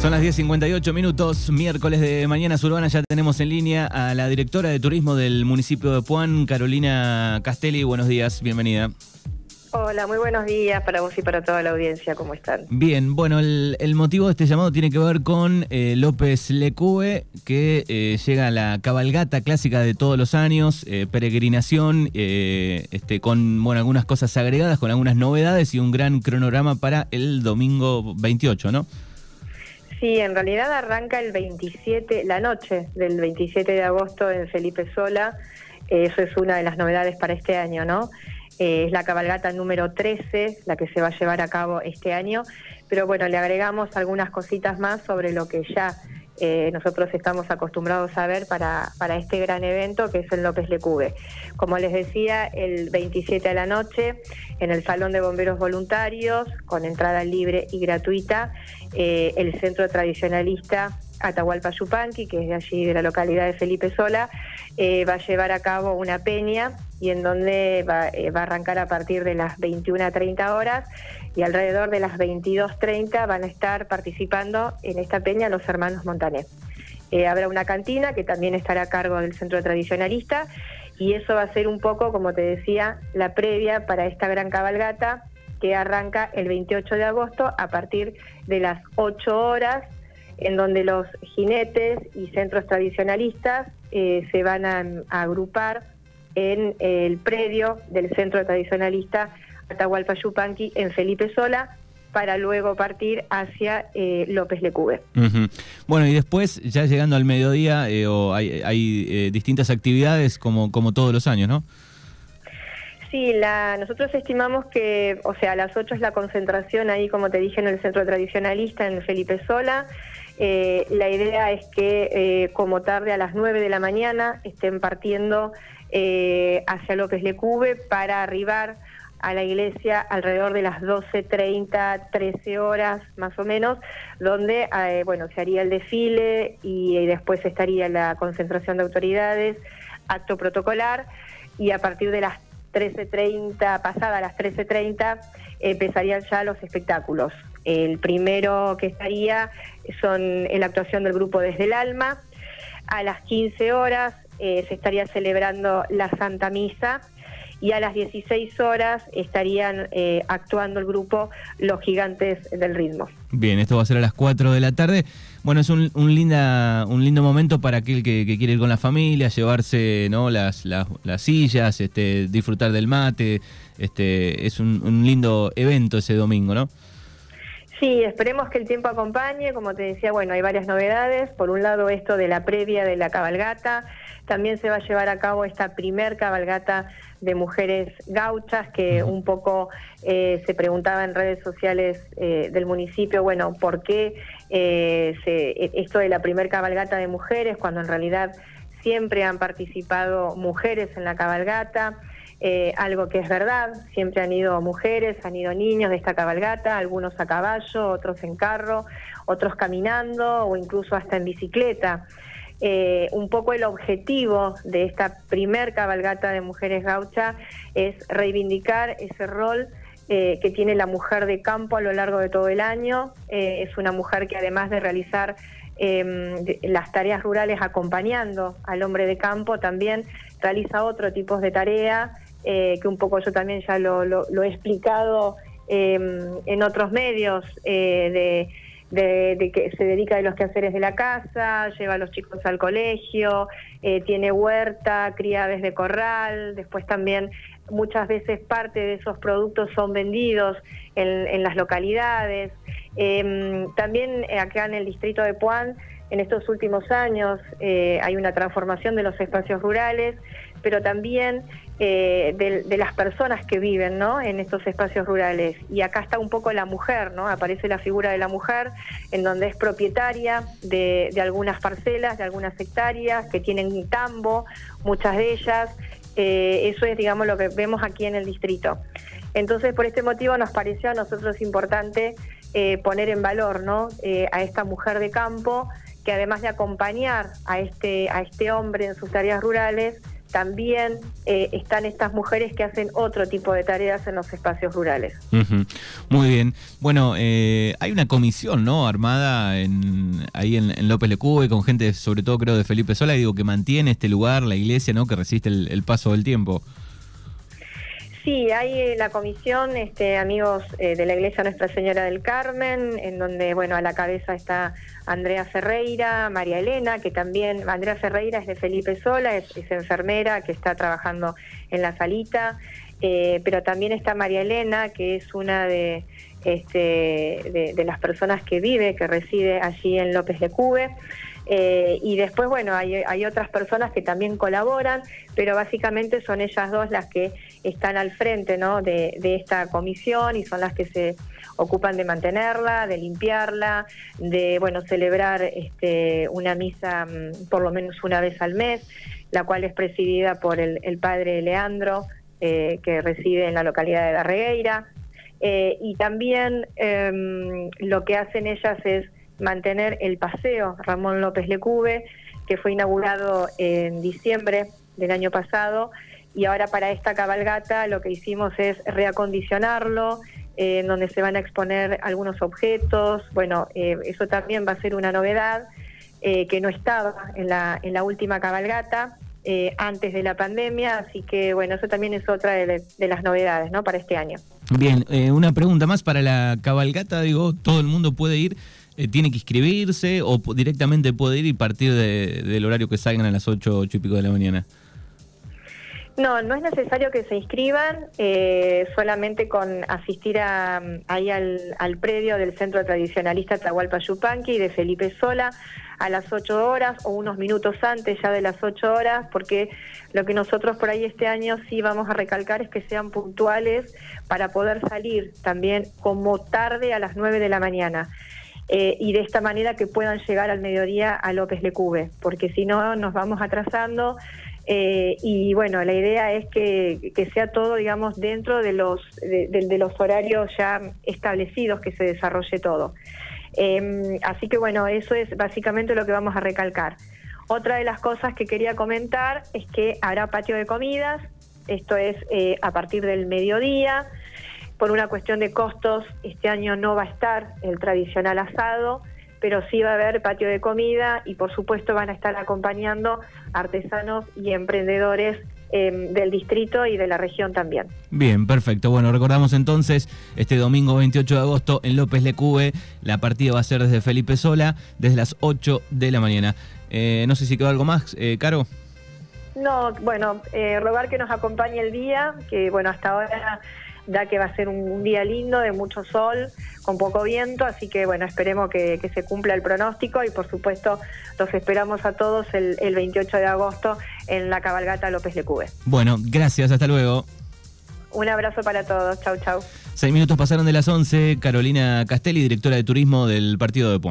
Son las 10.58 minutos, miércoles de Mañanas Urbanas. Ya tenemos en línea a la directora de turismo del municipio de Puan, Carolina Castelli. Buenos días, bienvenida. Hola, muy buenos días para vos y para toda la audiencia, ¿cómo están? Bien, bueno, el, motivo de este llamado tiene que ver con eh, López Lecue, que eh, llega a la cabalgata clásica de todos los años, eh, peregrinación, este, con bueno, algunas cosas agregadas, con algunas novedades y un gran cronograma para el domingo 28, ¿no? Sí, en realidad arranca el 27, la noche del 27 de agosto en Felipe Sola. Eso es una de las novedades para este año, ¿no? Eh, es la cabalgata número 13, la que se va a llevar a cabo este año. Pero bueno, le agregamos algunas cositas más sobre lo que ya eh, nosotros estamos acostumbrados a ver para, para este gran evento que es el López Lecube. Como les decía, el 27 a la noche en el Salón de Bomberos Voluntarios, con entrada libre y gratuita, eh, el Centro Tradicionalista Atahualpa Yupanqui, que es de allí de la localidad de Felipe Sola, eh, va a llevar a cabo una peña y en donde va, va a arrancar a partir de las 21 a 30 horas y alrededor de las 22.30 van a estar participando en esta peña los hermanos Montané. Eh, habrá una cantina que también estará a cargo del centro tradicionalista y eso va a ser un poco, como te decía, la previa para esta gran cabalgata que arranca el 28 de agosto a partir de las 8 horas, en donde los jinetes y centros tradicionalistas eh, se van a agrupar en el predio del centro tradicionalista Atahualpa Yupanqui en Felipe Sola para luego partir hacia eh, López Lecube. Bueno, y después, ya llegando al mediodía, eh, hay, eh, distintas actividades como, como todos los años, ¿no? Sí, la, nosotros estimamos que, o sea, a las 8 es la concentración ahí, como te dije, en el centro tradicionalista, en Felipe Sola. La idea es que como tarde a las 9 de la mañana estén partiendo hacia López Lecube para arribar a la iglesia alrededor de las 12.30, 13 horas más o menos, donde eh, bueno, se haría el desfile y, después estaría la concentración de autoridades, acto protocolar y a partir de las 13.30, pasada las 13.30, empezarían ya los espectáculos. El primero que estaría son la actuación del grupo Desde el Alma. A las 15 horas eh, se estaría celebrando la Santa Misa y a las 16 horas estarían eh, actuando el grupo Los Gigantes del Ritmo. Bien, esto va a ser a las 4 de la tarde. Bueno, es un, linda, un lindo momento para aquel que, quiere ir con la familia, llevarse ¿no? las, las, sillas, este, disfrutar del mate. Este, es un, un lindo evento ese domingo, ¿no? Sí, esperemos que el tiempo acompañe. Como te decía, bueno, hay varias novedades. Por un lado, esto de la previa de la cabalgata. También se va a llevar a cabo esta primer cabalgata de mujeres gauchas que un poco eh, se preguntaba en redes sociales eh, del municipio, bueno, ¿por qué eh, e, esto de la primer cabalgata de mujeres cuando en realidad siempre han participado mujeres en la cabalgata? Eh, algo que es verdad, siempre han ido mujeres, han ido niños de esta cabalgata, algunos a caballo, otros en carro, otros caminando o incluso hasta en bicicleta. Eh, un poco el objetivo de esta primer cabalgata de mujeres gaucha es reivindicar ese rol eh, que tiene la mujer de campo a lo largo de todo el año. es una mujer que además de realizar em, las tareas rurales acompañando al hombre de campo, también realiza otro tipo de tareas eh, que un poco yo también ya lo, he explicado em, en otros medios, eh, de, que se dedica a los quehaceres de la casa, lleva a los chicos al colegio, eh, tiene huerta, cría desde corral, después también muchas veces parte de esos productos son vendidos en, las localidades. Em, también acá en el distrito de Puan, en estos últimos años hay una transformación de los espacios rurales, pero también eh, de, las personas que viven ¿no? en estos espacios rurales. Y acá está un poco la mujer, ¿no? aparece la figura de la mujer, en donde es propietaria de, algunas parcelas, de algunas hectáreas, que tienen tambo, muchas de ellas. Eh, eso es, digamos, lo que vemos aquí en el distrito. Entonces, por este motivo nos pareció a nosotros importante eh, poner en valor ¿no? a esta mujer de campo, que además de acompañar a este, a este hombre en sus tareas rurales, también eh, están estas mujeres que hacen otro tipo de tareas en los espacios rurales. Muy bien. Bueno, eh, hay una comisión, ¿no? Armada en, ahí en, López Lecube con gente, sobre todo creo de Felipe Sola, digo que mantiene este lugar, la iglesia, ¿no? Que resiste el paso del tiempo. Sí, hay eh, la comisión, este, amigos eh, de la Iglesia Nuestra Señora del Carmen, en donde, bueno, a la cabeza está Andrea Ferreira, María Elena, que también, Andrea Ferreira es de Felipe Sola, es, enfermera que está trabajando en la salita, eh, pero también está María Elena, que es una de, este, de, las personas que vive, que reside allí en López de Cube. Y después, bueno, hay, otras personas que también colaboran, pero básicamente son ellas dos las que están al frente de, esta comisión y son las que se ocupan de mantenerla, de limpiarla, de bueno celebrar este, una misa mm, por lo menos una vez al mes, la cual es presidida por el, padre Leandro, eh, que reside en la localidad de Darregueira. Eh, y también em, lo que hacen ellas es mantener el paseo Ramón López Lecube, que fue inaugurado en diciembre del año pasado, y ahora para esta cabalgata lo que hicimos es reacondicionarlo, eh, en donde se van a exponer algunos objetos, bueno, eh, eso también va a ser una novedad eh, que no estaba en la, en la última cabalgata. antes de la pandemia, así que bueno, eso también es otra de, de las novedades ¿no? para este año. Bien, una pregunta más para la cabalgata, digo, todo el mundo puede ir, eh, tiene que inscribirse o directamente puede ir y partir del horario que salgan a las 8, 8 y pico de la mañana? No, no es necesario que se inscriban, eh, solamente con asistir a, ahí al, al, predio del Centro Tradicionalista Tahualpa Yupanqui de Felipe Sola a las 8 horas o unos minutos antes ya de las 8 horas, porque lo que nosotros por ahí este año sí vamos a recalcar es que sean puntuales para poder salir también como tarde a las 9 de la mañana. Eh, y de esta manera que puedan llegar al mediodía a López Lecube, porque si no nos vamos atrasando. Eh, y bueno, la idea es que, sea todo, digamos, dentro de los, de, los horarios ya establecidos, que se desarrolle todo. Em, así que bueno, eso es básicamente lo que vamos a recalcar. Otra de las cosas que quería comentar es que habrá patio de comidas, esto es eh, a partir del mediodía, por una cuestión de costos, este año no va a estar el tradicional asado, pero sí va a haber patio de comida y por supuesto van a estar acompañando artesanos y emprendedores em, del distrito y de la región también. Bien, perfecto. Bueno, recordamos entonces este domingo 28 de agosto en López Lecube. La partida va a ser desde Felipe Sola, desde las 8 de la mañana. Eh, no sé si quedó algo más, eh, Caro. No, bueno, eh, rogar que nos acompañe el día, que bueno, hasta ahora da que va a ser un, día lindo, de mucho sol, con poco viento, así que bueno, esperemos que, se cumpla el pronóstico y por supuesto los esperamos a todos el, 28 de agosto en la cabalgata López de Cube. Bueno, gracias, hasta luego. Un abrazo para todos, chau chau. Seis minutos pasaron de las 11, Carolina Castelli, directora de turismo del partido de Puebla.